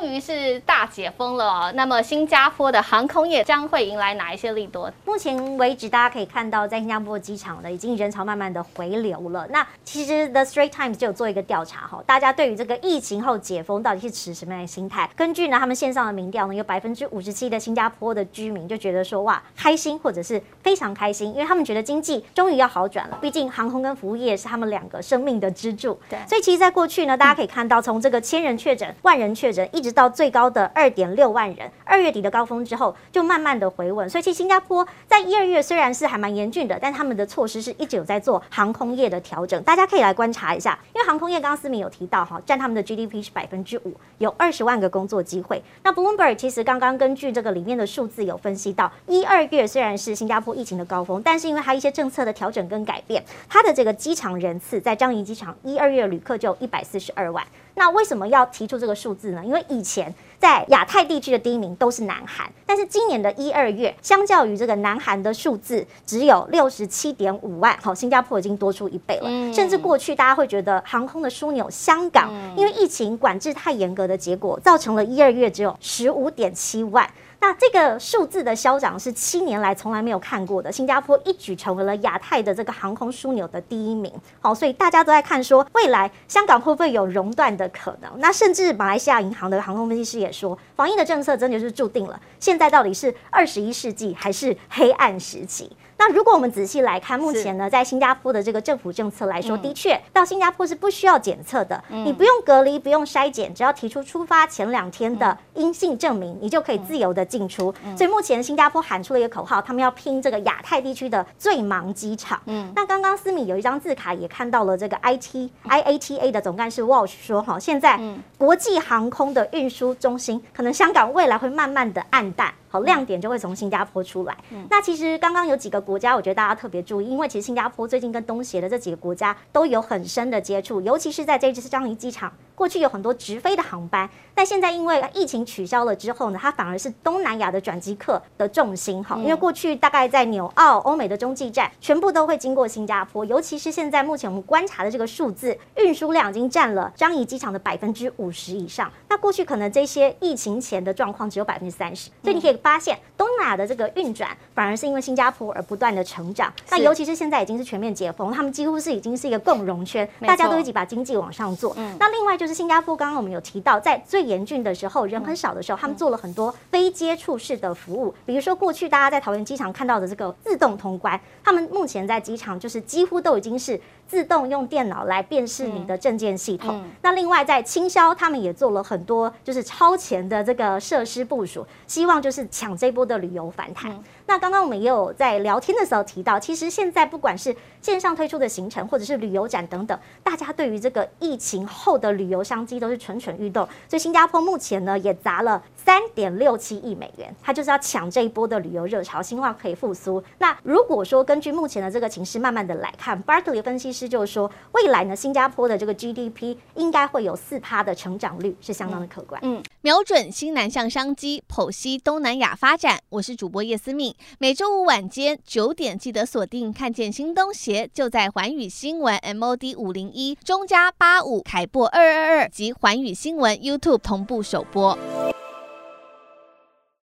终于是大解封了哦，那么新加坡的航空业将会迎来哪一些利多？目前为止，大家可以看到，在新加坡机场呢，已经人潮慢慢的回流了。那其实 The Straits Times 就有做一个调查哈，大家对于这个疫情后解封到底是持什么样的心态？根据呢他们线上的民调呢，有百分之五十七的新加坡的居民就觉得说哇开心或者是非常开心，因为他们觉得经济终于要好转了。毕竟航空跟服务业是他们两个生命的支柱。对，所以其实，在过去呢，大家可以看到，从这个千人确诊、万人确诊。一直到最高的二点六万人，二月底的高峰之后就慢慢的回稳，所以其实新加坡在一二月虽然是还蛮严峻的，但他们的措施是一直有在做航空业的调整，大家可以来观察一下，因为航空业刚刚思敏有提到哈，占他们的 GDP 是百分之五，有二十万个工作机会。那 Bloomberg 其实刚刚根据这个里面的数字有分析到，一二月虽然是新加坡疫情的高峰，但是因为它一些政策的调整跟改变，它的这个机场人次在樟宜机场一二月旅客就一百四十二万。那为什么要提出这个数字呢？因为以前在亚太地区的第一名都是南韩，但是今年的一二月，相较于这个南韩的数字只有六十七点五万，好，新加坡已经多出一倍了。甚至过去大家会觉得航空的枢纽香港，因为疫情管制太严格的结果，造成了一二月只有十五点七万。那这个数字的消长是七年来从来没有看过的，新加坡一举成为了亚太的这个航空枢纽的第一名。好，所以大家都在看说，未来香港会不会有熔断的可能？那甚至马来西亚银行的航空分析师也说，防疫的政策真的是注定了，现在到底是二十一世纪还是黑暗时期？那如果我们仔细来看，目前呢，在新加坡的这个政府政策来说，的确到新加坡是不需要检测的，你不用隔离，不用筛检，只要提出出发前两天的阴性证明，你就可以自由的进出。所以目前新加坡喊出了一个口号，他们要拼这个亚太地区的最忙机场。嗯，那刚刚思敏有一张字卡也看到了，这个 IT IATA 的总干事 Walsh 说，哈，现在国际航空的运输中心，可能香港未来会慢慢的暗淡。好，亮点就会从新加坡出来。嗯、那其实刚刚有几个国家，我觉得大家特别注意，因为其实新加坡最近跟东协的这几个国家都有很深的接触，尤其是在这次樟宜机场，过去有很多直飞的航班，但现在因为疫情取消了之后呢，它反而是东南亚的转机客的重心。哈，因为过去大概在纽澳、欧美的中继站，全部都会经过新加坡，尤其是现在目前我们观察的这个数字，运输量已经占了樟宜机场的百分之五十以上。那过去可能这些疫情前的状况只有百分之三十，所以你可以。发现东南亚的这个运转反而是因为新加坡而不断的成长，那尤其是现在已经是全面解封，他们几乎是已经是一个共荣圈，大家都一起把经济往上做。那另外就是新加坡，刚刚我们有提到，在最严峻的时候，人很少的时候，他们做了很多非接触式的服务，比如说过去大家在桃园机场看到的这个自动通关，他们目前在机场就是几乎都已经是自动用电脑来辨识你的证件系统。那另外在清销，他们也做了很多就是超前的这个设施部署，希望就是。抢这波的旅游反弹。那刚刚我们也有在聊天的时候提到，其实现在不管是线上推出的行程，或者是旅游展等等，大家对于这个疫情后的旅游商机都是蠢蠢欲动。所以新加坡目前呢也砸了三点六七亿美元，它就是要抢这一波的旅游热潮，希望可以复苏。那如果说根据目前的这个情势，慢慢的来看，Barclay 分析师就是说，未来呢新加坡的这个 GDP 应该会有四趴的成长率，是相当的可观。嗯，瞄准新南向商机，剖析东南亚发展。我是主播叶思敏。每周五晚间九点，记得锁定《看见新东协》，就在环宇新闻 MOD 五零一中加八五凯播二二二及环宇新闻 YouTube 同步首播。